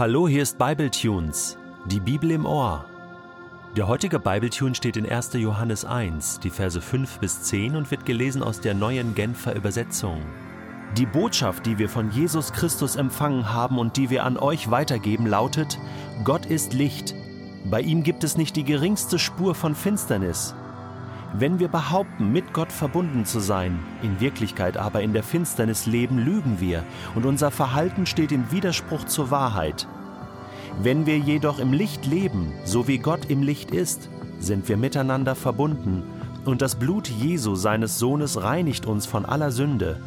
Hallo, hier ist Bibletunes, die Bibel im Ohr. Der heutige Bibletune steht in 1. Johannes 1, die Verse 5 bis 10 und wird gelesen aus der neuen Genfer Übersetzung. Die Botschaft, die wir von Jesus Christus empfangen haben und die wir an euch weitergeben, lautet: Gott ist Licht. Bei ihm gibt es nicht die geringste Spur von Finsternis. Wenn wir behaupten, mit Gott verbunden zu sein, in Wirklichkeit aber in der Finsternis leben, lügen wir und unser Verhalten steht im Widerspruch zur Wahrheit. Wenn wir jedoch im Licht leben, so wie Gott im Licht ist, sind wir miteinander verbunden und das Blut Jesu, seines Sohnes, reinigt uns von aller Sünde.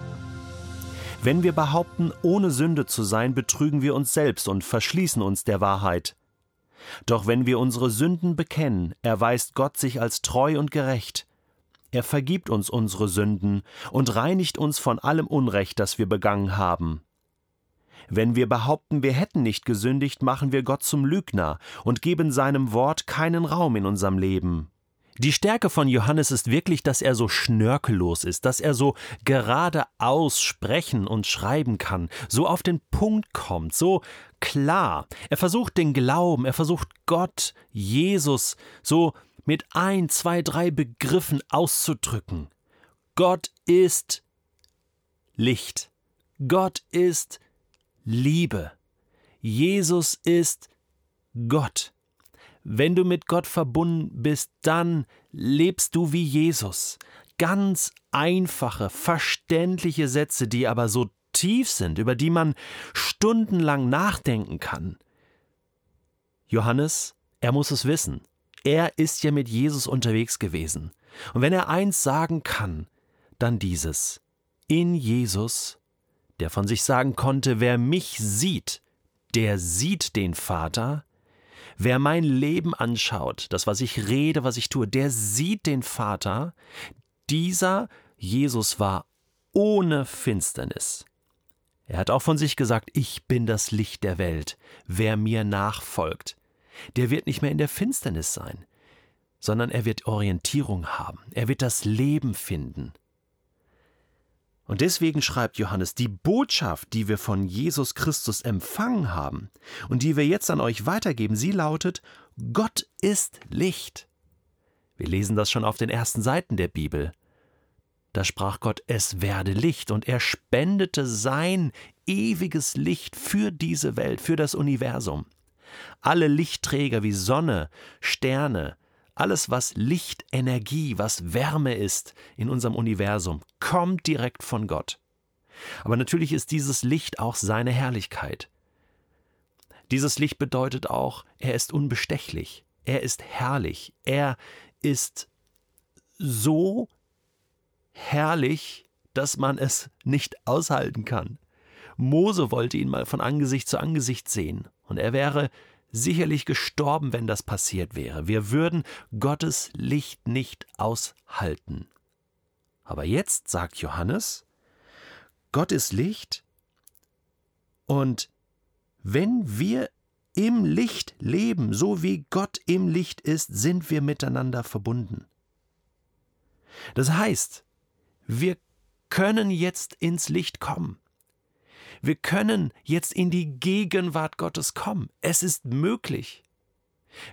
Wenn wir behaupten, ohne Sünde zu sein, betrügen wir uns selbst und verschließen uns der Wahrheit. Doch wenn wir unsere Sünden bekennen, erweist Gott sich als treu und gerecht. Er vergibt uns unsere Sünden und reinigt uns von allem Unrecht, das wir begangen haben. Wenn wir behaupten, wir hätten nicht gesündigt, machen wir Gott zum Lügner und geben seinem Wort keinen Raum in unserem Leben. Die Stärke von Johannes ist wirklich, dass er so schnörkellos ist, dass er so geradeaus sprechen und schreiben kann, so auf den Punkt kommt, so klar. Er versucht den Glauben, er versucht Gott, Jesus, so mit ein, zwei, drei Begriffen auszudrücken. Gott ist Licht. Gott ist Liebe. Jesus ist Gott. Wenn du mit Gott verbunden bist, dann lebst du wie Jesus. Ganz einfache, verständliche Sätze, die aber so tief sind, über die man stundenlang nachdenken kann. Johannes, er muss es wissen. Er ist ja mit Jesus unterwegs gewesen. Und wenn er eins sagen kann, dann dieses. In Jesus, der von sich sagen konnte, wer mich sieht, der sieht den Vater, Wer mein Leben anschaut, das, was ich rede, was ich tue, der sieht den Vater. Dieser Jesus war ohne Finsternis. Er hat auch von sich gesagt, ich bin das Licht der Welt. Wer mir nachfolgt, der wird nicht mehr in der Finsternis sein, sondern er wird Orientierung haben, er wird das Leben finden. Und deswegen schreibt Johannes, die Botschaft, die wir von Jesus Christus empfangen haben und die wir jetzt an euch weitergeben, sie lautet, Gott ist Licht. Wir lesen das schon auf den ersten Seiten der Bibel. Da sprach Gott, es werde Licht, und er spendete sein ewiges Licht für diese Welt, für das Universum. Alle Lichtträger wie Sonne, Sterne, alles, was Licht, Energie, was Wärme ist in unserem Universum, kommt direkt von Gott. Aber natürlich ist dieses Licht auch seine Herrlichkeit. Dieses Licht bedeutet auch, er ist unbestechlich, er ist herrlich, er ist so herrlich, dass man es nicht aushalten kann. Mose wollte ihn mal von Angesicht zu Angesicht sehen, und er wäre sicherlich gestorben, wenn das passiert wäre. Wir würden Gottes Licht nicht aushalten. Aber jetzt sagt Johannes, Gott ist Licht und wenn wir im Licht leben, so wie Gott im Licht ist, sind wir miteinander verbunden. Das heißt, wir können jetzt ins Licht kommen. Wir können jetzt in die Gegenwart Gottes kommen. Es ist möglich.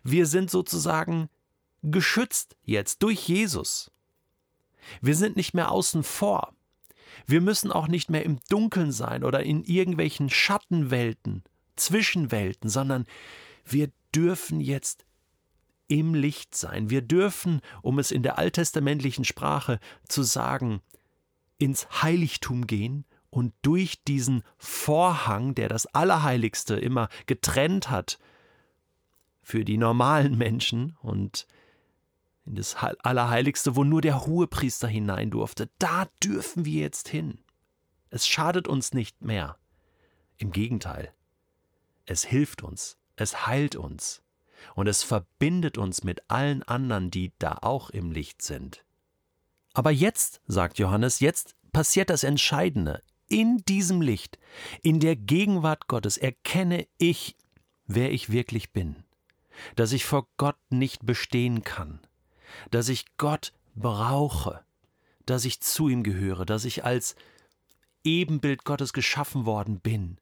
Wir sind sozusagen geschützt jetzt durch Jesus. Wir sind nicht mehr außen vor. Wir müssen auch nicht mehr im Dunkeln sein oder in irgendwelchen Schattenwelten, Zwischenwelten, sondern wir dürfen jetzt im Licht sein. Wir dürfen, um es in der alttestamentlichen Sprache zu sagen, ins Heiligtum gehen und durch diesen Vorhang, der das Allerheiligste immer getrennt hat für die normalen Menschen und in das Allerheiligste, wo nur der Hohepriester hinein durfte, da dürfen wir jetzt hin. Es schadet uns nicht mehr. Im Gegenteil, es hilft uns, es heilt uns und es verbindet uns mit allen anderen, die da auch im Licht sind. Aber jetzt, sagt Johannes, jetzt passiert das Entscheidende in diesem Licht, in der Gegenwart Gottes, erkenne ich, wer ich wirklich bin, dass ich vor Gott nicht bestehen kann, dass ich Gott brauche, dass ich zu ihm gehöre, dass ich als Ebenbild Gottes geschaffen worden bin,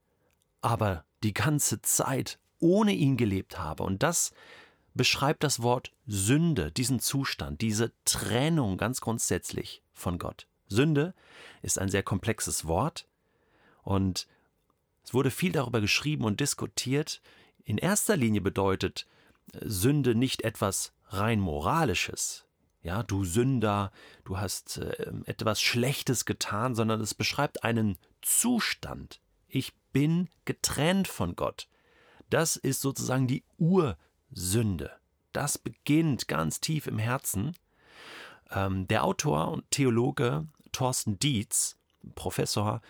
aber die ganze Zeit ohne ihn gelebt habe. Und das beschreibt das Wort Sünde, diesen Zustand, diese Trennung ganz grundsätzlich von Gott. Sünde ist ein sehr komplexes Wort und es wurde viel darüber geschrieben und diskutiert. In erster Linie bedeutet Sünde nicht etwas rein moralisches. Ja, du Sünder, du hast äh, etwas Schlechtes getan, sondern es beschreibt einen Zustand. Ich bin getrennt von Gott. Das ist sozusagen die Ursünde. Das beginnt ganz tief im Herzen. Ähm, der Autor und Theologe Thorsten Dietz, Professor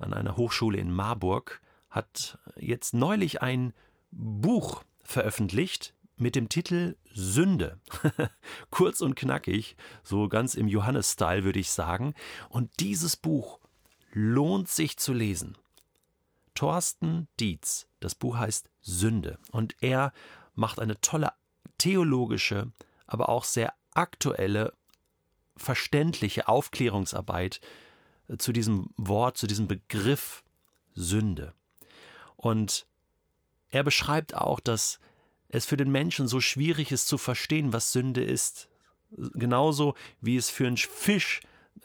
an einer Hochschule in Marburg, hat jetzt neulich ein Buch veröffentlicht mit dem Titel Sünde. Kurz und knackig, so ganz im Johannes-Style würde ich sagen. Und dieses Buch lohnt sich zu lesen. Thorsten Dietz, das Buch heißt Sünde und er macht eine tolle theologische, aber auch sehr aktuelle, verständliche Aufklärungsarbeit äh, zu diesem Wort, zu diesem Begriff Sünde. Und er beschreibt auch, dass es für den Menschen so schwierig ist zu verstehen, was Sünde ist. Genauso wie es für einen Fisch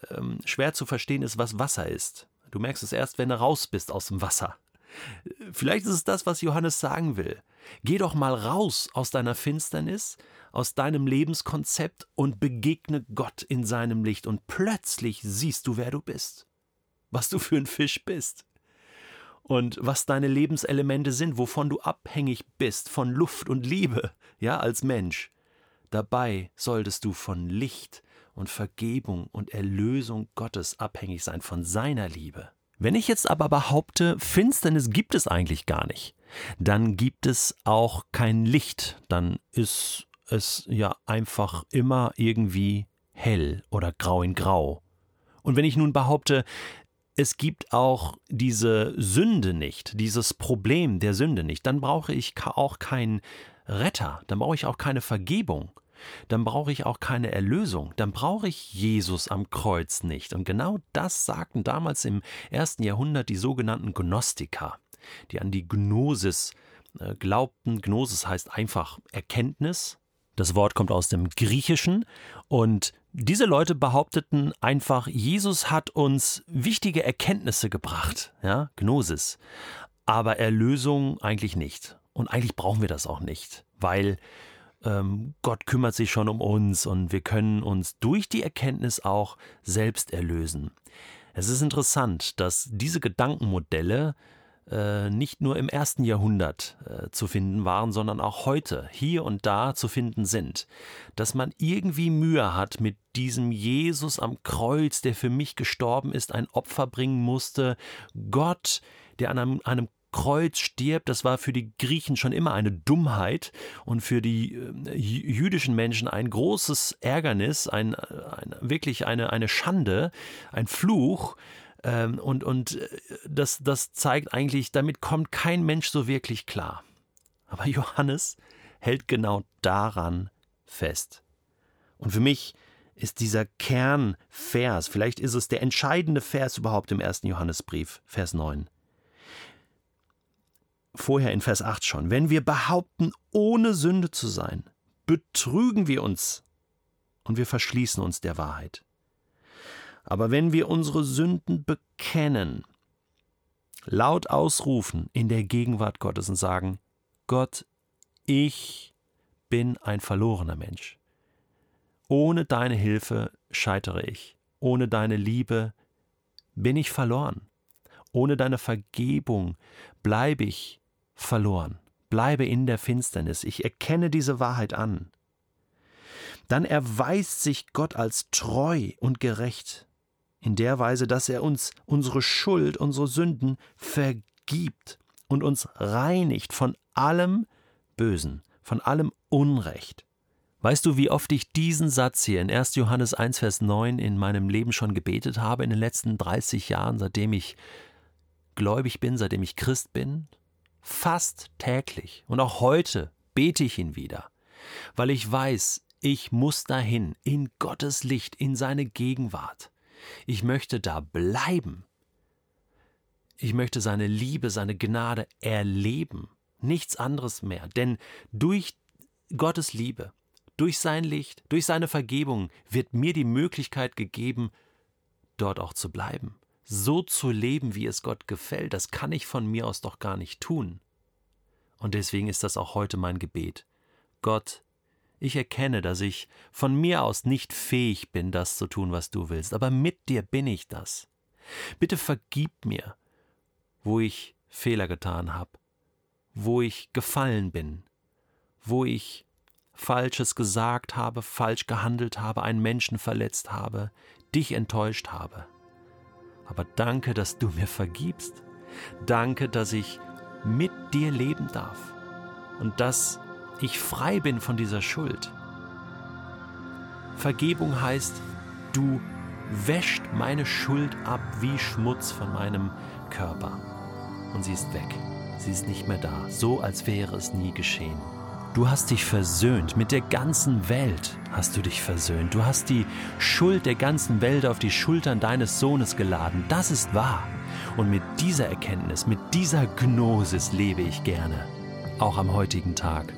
ähm, schwer zu verstehen ist, was Wasser ist. Du merkst es erst, wenn du raus bist aus dem Wasser. Vielleicht ist es das, was Johannes sagen will. Geh doch mal raus aus deiner Finsternis, aus deinem Lebenskonzept und begegne Gott in seinem Licht und plötzlich siehst du, wer du bist, was du für ein Fisch bist und was deine Lebenselemente sind, wovon du abhängig bist, von Luft und Liebe, ja, als Mensch. Dabei solltest du von Licht und Vergebung und Erlösung Gottes abhängig sein, von seiner Liebe. Wenn ich jetzt aber behaupte, Finsternis gibt es eigentlich gar nicht, dann gibt es auch kein Licht, dann ist es ja einfach immer irgendwie hell oder grau in grau. Und wenn ich nun behaupte, es gibt auch diese Sünde nicht, dieses Problem der Sünde nicht, dann brauche ich auch keinen Retter, dann brauche ich auch keine Vergebung, dann brauche ich auch keine Erlösung, dann brauche ich Jesus am Kreuz nicht. Und genau das sagten damals im ersten Jahrhundert die sogenannten Gnostiker, die an die Gnosis äh, glaubten. Gnosis heißt einfach Erkenntnis. Das Wort kommt aus dem Griechischen und diese Leute behaupteten einfach, Jesus hat uns wichtige Erkenntnisse gebracht, ja, Gnosis, aber Erlösung eigentlich nicht. Und eigentlich brauchen wir das auch nicht, weil ähm, Gott kümmert sich schon um uns und wir können uns durch die Erkenntnis auch selbst erlösen. Es ist interessant, dass diese Gedankenmodelle äh, nicht nur im ersten Jahrhundert äh, zu finden waren, sondern auch heute hier und da zu finden sind. Dass man irgendwie Mühe hat mit diesem Jesus am Kreuz, der für mich gestorben ist, ein Opfer bringen musste, Gott, der an einem, einem Kreuz stirbt, das war für die Griechen schon immer eine Dummheit und für die äh, jüdischen Menschen ein großes Ärgernis, ein, ein, wirklich eine, eine Schande, ein Fluch. Ähm, und und äh, das, das zeigt eigentlich, damit kommt kein Mensch so wirklich klar. Aber Johannes hält genau daran fest. Und für mich ist dieser Kernvers, vielleicht ist es der entscheidende Vers überhaupt im ersten Johannesbrief, Vers 9. Vorher in Vers 8 schon. Wenn wir behaupten, ohne Sünde zu sein, betrügen wir uns und wir verschließen uns der Wahrheit. Aber wenn wir unsere Sünden bekennen, laut ausrufen in der Gegenwart Gottes und sagen, Gott, ich bin ein verlorener Mensch. Ohne deine Hilfe scheitere ich. Ohne deine Liebe bin ich verloren. Ohne deine Vergebung bleibe ich verloren, bleibe in der Finsternis. Ich erkenne diese Wahrheit an. Dann erweist sich Gott als treu und gerecht, in der Weise, dass er uns unsere Schuld, unsere Sünden vergibt und uns reinigt von allem Bösen, von allem Unrecht. Weißt du, wie oft ich diesen Satz hier in 1. Johannes 1, Vers 9 in meinem Leben schon gebetet habe in den letzten 30 Jahren, seitdem ich gläubig bin, seitdem ich Christ bin? Fast täglich. Und auch heute bete ich ihn wieder, weil ich weiß, ich muss dahin, in Gottes Licht, in seine Gegenwart. Ich möchte da bleiben. Ich möchte seine Liebe, seine Gnade erleben. Nichts anderes mehr. Denn durch Gottes Liebe, durch sein Licht, durch seine Vergebung wird mir die Möglichkeit gegeben, dort auch zu bleiben. So zu leben, wie es Gott gefällt, das kann ich von mir aus doch gar nicht tun. Und deswegen ist das auch heute mein Gebet. Gott, ich erkenne, dass ich von mir aus nicht fähig bin, das zu tun, was du willst, aber mit dir bin ich das. Bitte vergib mir, wo ich Fehler getan habe, wo ich gefallen bin, wo ich Falsches gesagt habe, falsch gehandelt habe, einen Menschen verletzt habe, dich enttäuscht habe. Aber danke, dass du mir vergibst. Danke, dass ich mit dir leben darf und dass ich frei bin von dieser Schuld. Vergebung heißt, du wäscht meine Schuld ab wie Schmutz von meinem Körper. Und sie ist weg. Sie ist nicht mehr da, so als wäre es nie geschehen. Du hast dich versöhnt, mit der ganzen Welt hast du dich versöhnt. Du hast die Schuld der ganzen Welt auf die Schultern deines Sohnes geladen. Das ist wahr. Und mit dieser Erkenntnis, mit dieser Gnosis lebe ich gerne, auch am heutigen Tag.